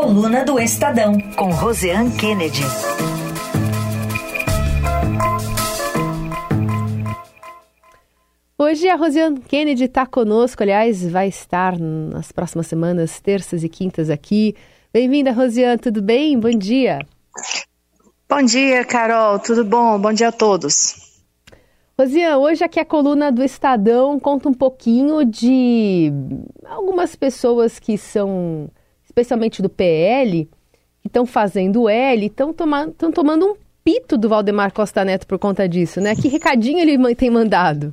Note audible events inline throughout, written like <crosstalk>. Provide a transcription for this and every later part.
Coluna do Estadão, com Roseanne Kennedy. Hoje a Rosiane Kennedy está conosco, aliás, vai estar nas próximas semanas, terças e quintas aqui. Bem-vinda, Rosiane, tudo bem? Bom dia. Bom dia, Carol, tudo bom? Bom dia a todos. Rosiane, hoje aqui a coluna do Estadão conta um pouquinho de algumas pessoas que são, especialmente do PL, que estão fazendo L, estão tomando, tomando um pito do Valdemar Costa Neto por conta disso, né? Que recadinho ele tem mandado?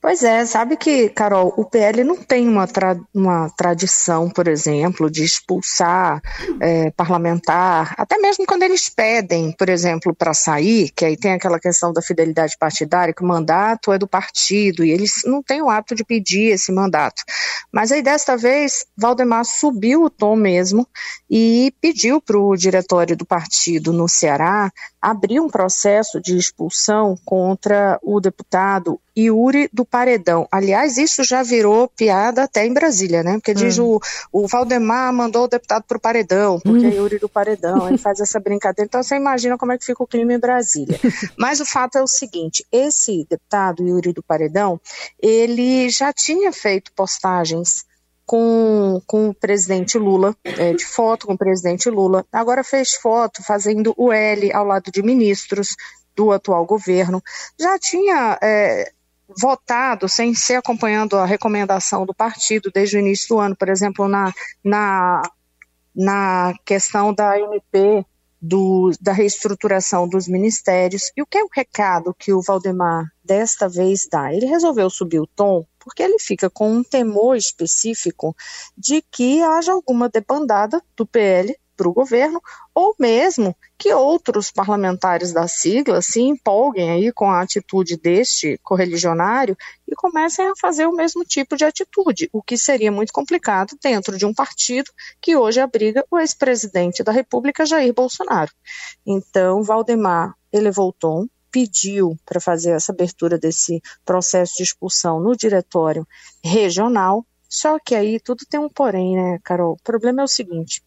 Pois é, sabe que, Carol, o PL não tem uma, tra uma tradição, por exemplo, de expulsar é, parlamentar, até mesmo quando eles pedem, por exemplo, para sair, que aí tem aquela questão da fidelidade partidária, que o mandato é do partido, e eles não têm o hábito de pedir esse mandato. Mas aí desta vez, Valdemar subiu o tom mesmo e pediu para o diretório do partido no Ceará abrir um processo de expulsão contra o deputado Yuri do Paredão. Aliás, isso já virou piada até em Brasília, né? Porque diz hum. o, o Valdemar mandou o deputado para o Paredão, porque hum. é Yuri do Paredão, ele faz essa brincadeira. Então você imagina como é que fica o clima em Brasília. <laughs> Mas o fato é o seguinte: esse deputado Yuri do Paredão, ele já tinha feito postagens com, com o presidente Lula, é, de foto com o presidente Lula. Agora fez foto fazendo o L ao lado de ministros do atual governo. Já tinha é, votado sem ser acompanhando a recomendação do partido desde o início do ano, por exemplo, na, na, na questão da MP, do, da reestruturação dos ministérios. E o que é o recado que o Valdemar desta vez dá? Ele resolveu subir o tom porque ele fica com um temor específico de que haja alguma debandada do PL para o governo, ou mesmo que outros parlamentares da sigla se empolguem aí com a atitude deste correligionário e comecem a fazer o mesmo tipo de atitude, o que seria muito complicado dentro de um partido que hoje abriga o ex-presidente da República, Jair Bolsonaro. Então, Valdemar elevou o tom, pediu para fazer essa abertura desse processo de expulsão no diretório regional, só que aí tudo tem um porém, né, Carol? O problema é o seguinte: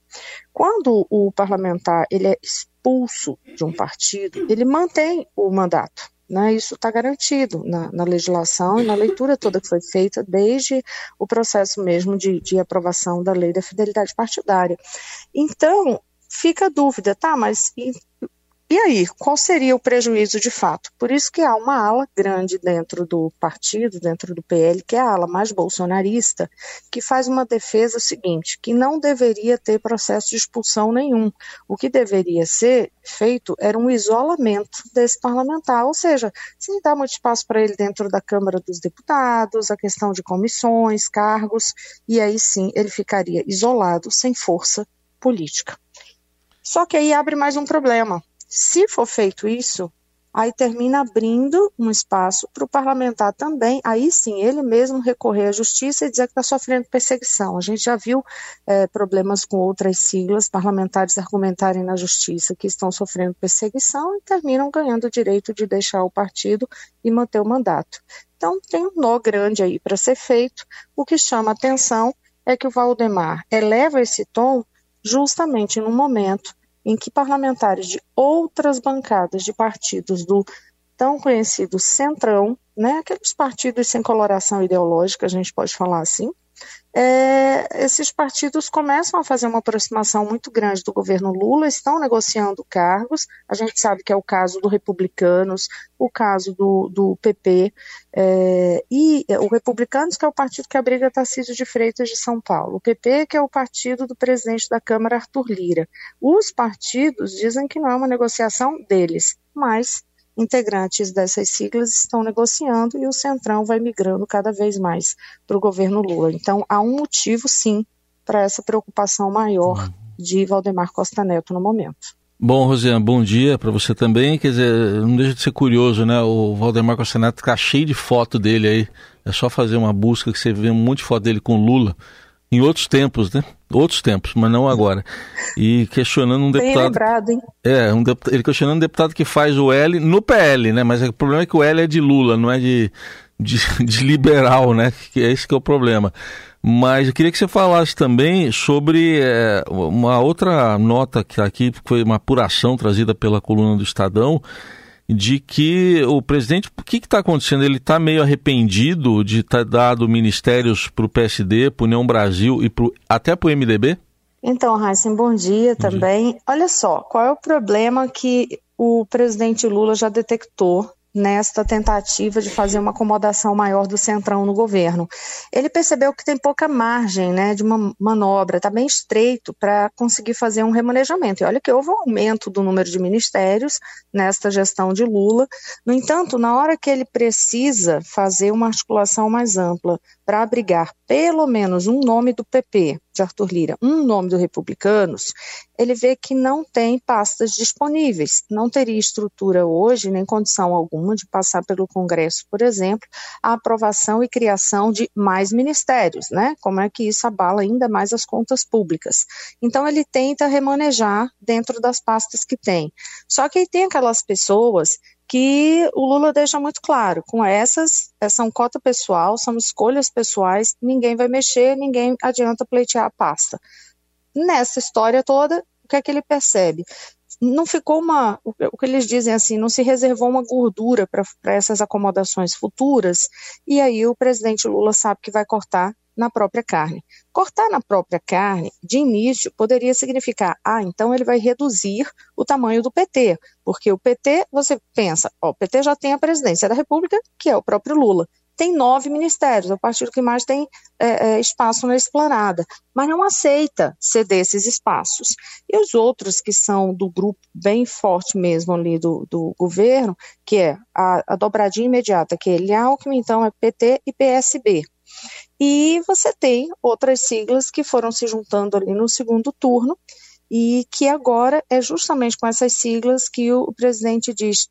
quando o parlamentar ele é expulso de um partido, ele mantém o mandato. Né, isso está garantido na, na, legislação e na leitura toda que foi feita desde o processo mesmo de, de aprovação da lei da fidelidade partidária. Então, fica a dúvida, tá, mas e aí, qual seria o prejuízo de fato? Por isso que há uma ala grande dentro do partido, dentro do PL, que é a ala mais bolsonarista, que faz uma defesa seguinte, que não deveria ter processo de expulsão nenhum. O que deveria ser feito era um isolamento desse parlamentar, ou seja, sem dar muito espaço para ele dentro da Câmara dos Deputados, a questão de comissões, cargos, e aí sim ele ficaria isolado, sem força política. Só que aí abre mais um problema se for feito isso, aí termina abrindo um espaço para o parlamentar também, aí sim, ele mesmo recorrer à justiça e dizer que está sofrendo perseguição. A gente já viu é, problemas com outras siglas, parlamentares argumentarem na justiça que estão sofrendo perseguição e terminam ganhando o direito de deixar o partido e manter o mandato. Então, tem um nó grande aí para ser feito. O que chama atenção é que o Valdemar eleva esse tom justamente no momento em que parlamentares de outras bancadas de partidos do tão conhecido Centrão, né, aqueles partidos sem coloração ideológica, a gente pode falar assim, é, esses partidos começam a fazer uma aproximação muito grande do governo Lula, estão negociando cargos. A gente sabe que é o caso do Republicanos, o caso do, do PP, é, e o Republicanos, que é o partido que abriga Tarcísio de Freitas de São Paulo, o PP, que é o partido do presidente da Câmara, Arthur Lira. Os partidos dizem que não é uma negociação deles, mas integrantes dessas siglas estão negociando e o Centrão vai migrando cada vez mais para o governo Lula. Então, há um motivo, sim, para essa preocupação maior uhum. de Valdemar Costa Neto no momento. Bom, Rosiane, bom dia para você também. Quer dizer, não deixa de ser curioso, né? O Valdemar Costa Neto está cheio de foto dele aí. É só fazer uma busca que você vê um monte de foto dele com Lula em outros tempos, né? Outros tempos, mas não agora. E questionando um deputado. Bem lembrado, hein? É, um deputado, ele questionando um deputado que faz o L no PL, né? Mas o problema é que o L é de Lula, não é de, de, <laughs> de liberal, né? Que é esse que é o problema. Mas eu queria que você falasse também sobre é, uma outra nota que aqui foi uma apuração trazida pela coluna do Estadão de que o presidente, o que está acontecendo? Ele está meio arrependido de ter dado ministérios para o PSD, para o União Brasil e pro, até para o MDB? Então, Raíssen, bom dia bom também. Dia. Olha só, qual é o problema que o presidente Lula já detectou nesta tentativa de fazer uma acomodação maior do Centrão no governo. Ele percebeu que tem pouca margem né, de uma manobra, está bem estreito para conseguir fazer um remanejamento. E olha que houve um aumento do número de ministérios nesta gestão de Lula. No entanto, na hora que ele precisa fazer uma articulação mais ampla para abrigar pelo menos um nome do PP, de Arthur Lira, um nome do Republicanos, ele vê que não tem pastas disponíveis. Não teria estrutura hoje, nem condição alguma, de passar pelo Congresso, por exemplo, a aprovação e criação de mais ministérios, né? Como é que isso abala ainda mais as contas públicas? Então, ele tenta remanejar dentro das pastas que tem. Só que aí tem aquelas pessoas que o Lula deixa muito claro, com essas, são cota pessoal, são escolhas pessoais, ninguém vai mexer, ninguém adianta pleitear a pasta. Nessa história toda, o que é que ele percebe? Não ficou uma, o que eles dizem assim, não se reservou uma gordura para essas acomodações futuras, e aí o presidente Lula sabe que vai cortar na própria carne. Cortar na própria carne, de início, poderia significar, ah, então ele vai reduzir o tamanho do PT, porque o PT, você pensa, ó, o PT já tem a presidência da República, que é o próprio Lula. Tem nove ministérios, é o partido que mais tem é, é, espaço na esplanada, mas não aceita ceder esses espaços. E os outros que são do grupo bem forte mesmo ali do, do governo, que é a, a dobradinha imediata, que é Alckmin, então é PT e PSB. E você tem outras siglas que foram se juntando ali no segundo turno e que agora é justamente com essas siglas que o, presidente diz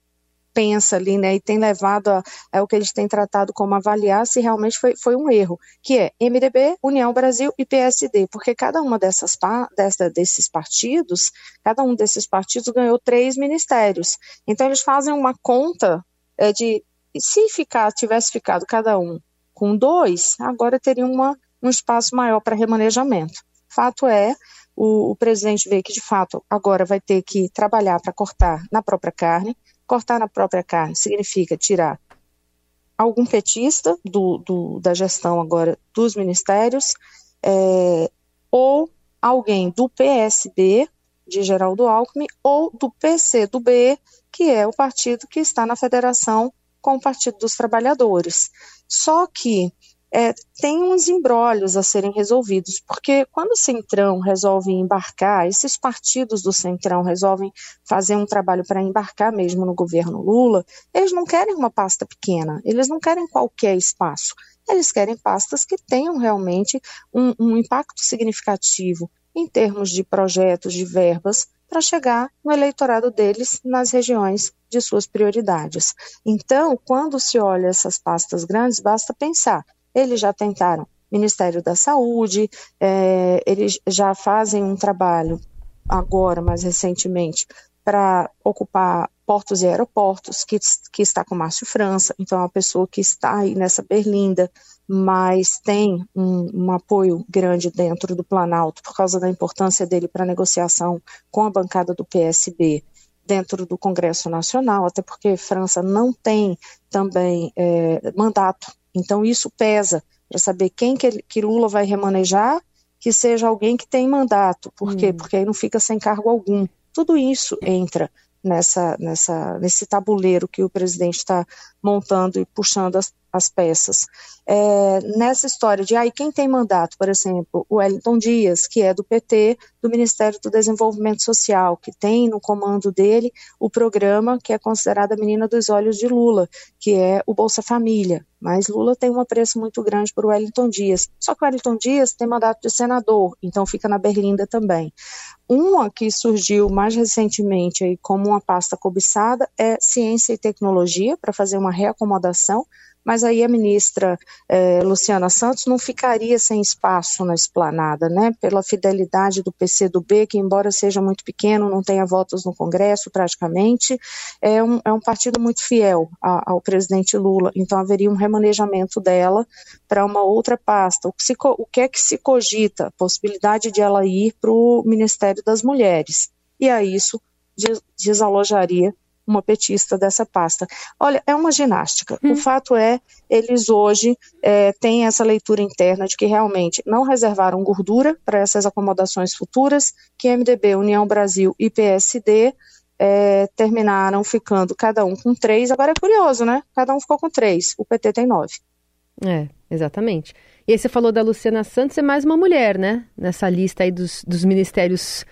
pensa ali, né, e tem levado a, é o que eles têm tratado como avaliar se realmente foi, foi um erro, que é MDB, União Brasil e PSD, porque cada uma dessas dessa, desses partidos, cada um desses partidos ganhou três ministérios. Então eles fazem uma conta é, de se ficar, tivesse ficado cada um com dois, agora teria uma, um espaço maior para remanejamento. Fato é, o, o presidente vê que, de fato, agora vai ter que trabalhar para cortar na própria carne. Cortar na própria carne significa tirar algum petista do, do, da gestão agora dos ministérios, é, ou alguém do PSB, de Geraldo Alckmin, ou do PC do B, que é o partido que está na federação com o Partido dos Trabalhadores. Só que é, tem uns embrólios a serem resolvidos, porque quando o Centrão resolve embarcar, esses partidos do Centrão resolvem fazer um trabalho para embarcar mesmo no governo Lula, eles não querem uma pasta pequena, eles não querem qualquer espaço, eles querem pastas que tenham realmente um, um impacto significativo em termos de projetos, de verbas, para chegar no eleitorado deles nas regiões de suas prioridades. Então, quando se olha essas pastas grandes, basta pensar: eles já tentaram Ministério da Saúde, é, eles já fazem um trabalho agora, mais recentemente, para ocupar portos e aeroportos, que, que está com Márcio França, então é uma pessoa que está aí nessa berlinda, mas tem um, um, apoio grande dentro do Planalto por causa da importância dele para a negociação com a bancada do PSB dentro do Congresso Nacional, até porque França não tem também é, mandato, então isso pesa para saber quem que, que, Lula vai remanejar, que seja alguém que tem mandato, por quê? Hum. Porque aí não fica sem cargo algum. Tudo isso entra nessa, nessa, nesse tabuleiro que o presidente está montando e puxando as, as peças. É, nessa história de aí quem tem mandato, por exemplo, o Wellington Dias, que é do PT, do Ministério do Desenvolvimento Social, que tem no comando dele o programa que é considerado a menina dos olhos de Lula, que é o Bolsa Família. Mas Lula tem um apreço muito grande por Wellington Dias. Só que o Wellington Dias tem mandato de senador, então fica na Berlinda também. Uma que surgiu mais recentemente aí como uma pasta cobiçada é ciência e tecnologia, para fazer uma reacomodação mas aí a ministra eh, Luciana Santos não ficaria sem espaço na esplanada, né? Pela fidelidade do PCdoB, que embora seja muito pequeno, não tenha votos no Congresso praticamente, é um, é um partido muito fiel a, ao presidente Lula, então haveria um remanejamento dela para uma outra pasta. O que, se, o que é que se cogita? Possibilidade de ela ir para o Ministério das Mulheres. E a isso desalojaria uma petista dessa pasta. Olha, é uma ginástica. Hum. O fato é, eles hoje é, têm essa leitura interna de que realmente não reservaram gordura para essas acomodações futuras, que MDB, União Brasil e PSD é, terminaram ficando cada um com três. Agora é curioso, né? Cada um ficou com três. O PT tem nove. É, exatamente. E aí você falou da Luciana Santos, é mais uma mulher, né? Nessa lista aí dos, dos ministérios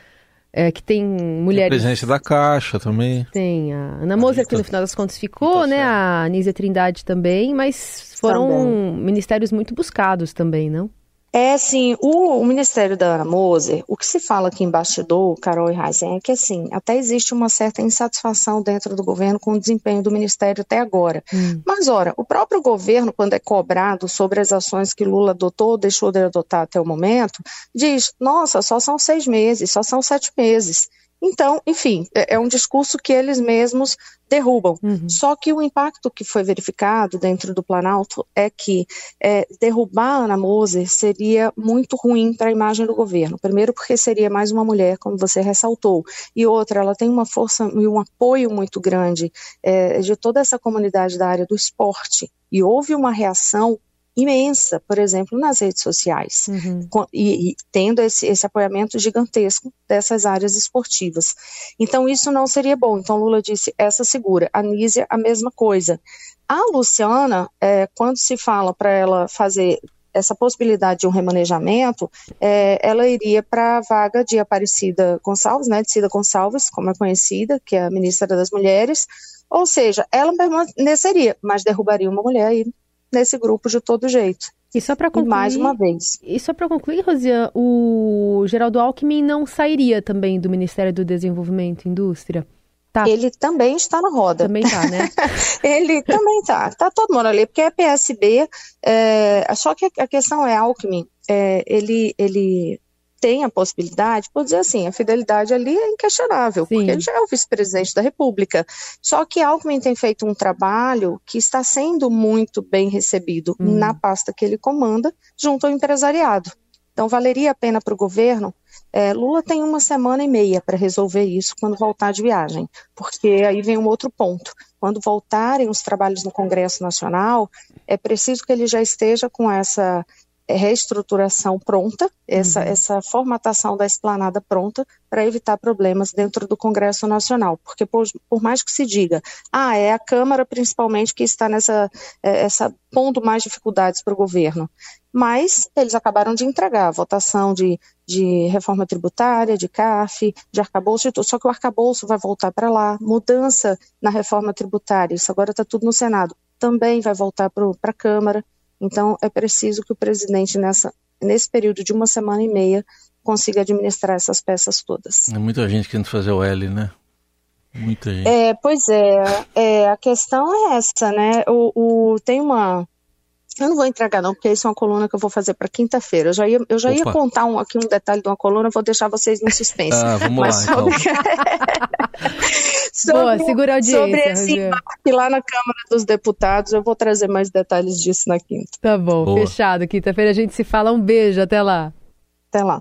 é, que tem mulheres. Tem a presidência da Caixa também. Tem a Ana Moser, que no final das contas ficou, tá né? A Anísia Trindade também, mas foram também. ministérios muito buscados também, não? É, assim, o, o, Ministério da Ana Moser, o que se fala aqui em bastidor, Carol e Heisen, é que, assim, até existe uma certa insatisfação dentro do governo com o desempenho do Ministério até agora. Hum. Mas, ora, o próprio governo, quando é cobrado sobre as ações que Lula adotou ou deixou de adotar até o momento, diz, nossa, só são seis meses, só são sete meses. Então, enfim, é, é um discurso que eles mesmos derrubam. Uhum. Só que o impacto que foi verificado dentro do Planalto é que é, derrubar Ana Moser seria muito ruim para a imagem do governo. Primeiro, porque seria mais uma mulher, como você ressaltou, e outra, ela tem uma força e um apoio muito grande é, de toda essa comunidade da área do esporte. E houve uma reação imensa, por exemplo, nas redes sociais, uhum. e, e, tendo esse, esse apoiamento gigantesco dessas áreas esportivas. Então, isso não seria bom. Então, Lula disse: essa segura. A Nízia, a mesma coisa. A Luciana, é, quando se fala para ela fazer essa possibilidade de um remanejamento, é, ela iria para a vaga de Aparecida Gonçalves, né, de Cida Gonçalves, como é conhecida, que é a ministra das Mulheres, ou seja, ela permaneceria, mas derrubaria uma mulher e nesse grupo de todo jeito. E só para concluir, e mais uma vez. E só para concluir, Rosiane, o Geraldo Alckmin não sairia também do Ministério do Desenvolvimento e Indústria? Tá. Ele também está na roda. Também está, né? <laughs> ele também está. Está todo mundo ali, porque é PSB. É, só que a questão é Alckmin. É, ele, ele tem a possibilidade, por dizer assim, a fidelidade ali é inquestionável, Sim. porque ele já é o vice-presidente da República. Só que Alckmin tem feito um trabalho que está sendo muito bem recebido hum. na pasta que ele comanda, junto ao empresariado. Então, valeria a pena para o governo. É, Lula tem uma semana e meia para resolver isso quando voltar de viagem, porque aí vem um outro ponto. Quando voltarem os trabalhos no Congresso Nacional, é preciso que ele já esteja com essa reestruturação pronta, essa, uhum. essa formatação da esplanada pronta para evitar problemas dentro do Congresso Nacional. Porque por, por, mais que se diga, ah, é a Câmara principalmente que está nessa é, essa pondo mais dificuldades para o governo. Mas eles acabaram de entregar a votação de, de reforma tributária, de CAF, de arcabouço, só que o arcabouço vai voltar para lá, mudança na reforma tributária, isso agora está tudo no Senado, também vai voltar para a Câmara. Então, é preciso que o presidente, nessa, nesse período de uma semana e meia, consiga administrar essas peças todas. É muita gente querendo fazer o L, né? Muita gente. É, pois é, é a questão é essa, né? O, o, tem uma. Eu não vou entregar, não, porque isso é uma coluna que eu vou fazer para quinta-feira. Eu já ia, eu já ia contar um, aqui um detalhe de uma coluna, vou deixar vocês no suspense. <laughs> Ah, vamos Mas lá, sobre... então. <laughs> sobre, Boa, segura a audiência, Sobre esse embarque lá na Câmara dos Deputados, eu vou trazer mais detalhes disso na quinta. Tá bom, Boa. fechado. Quinta-feira a gente se fala. Um beijo, até lá. Até lá.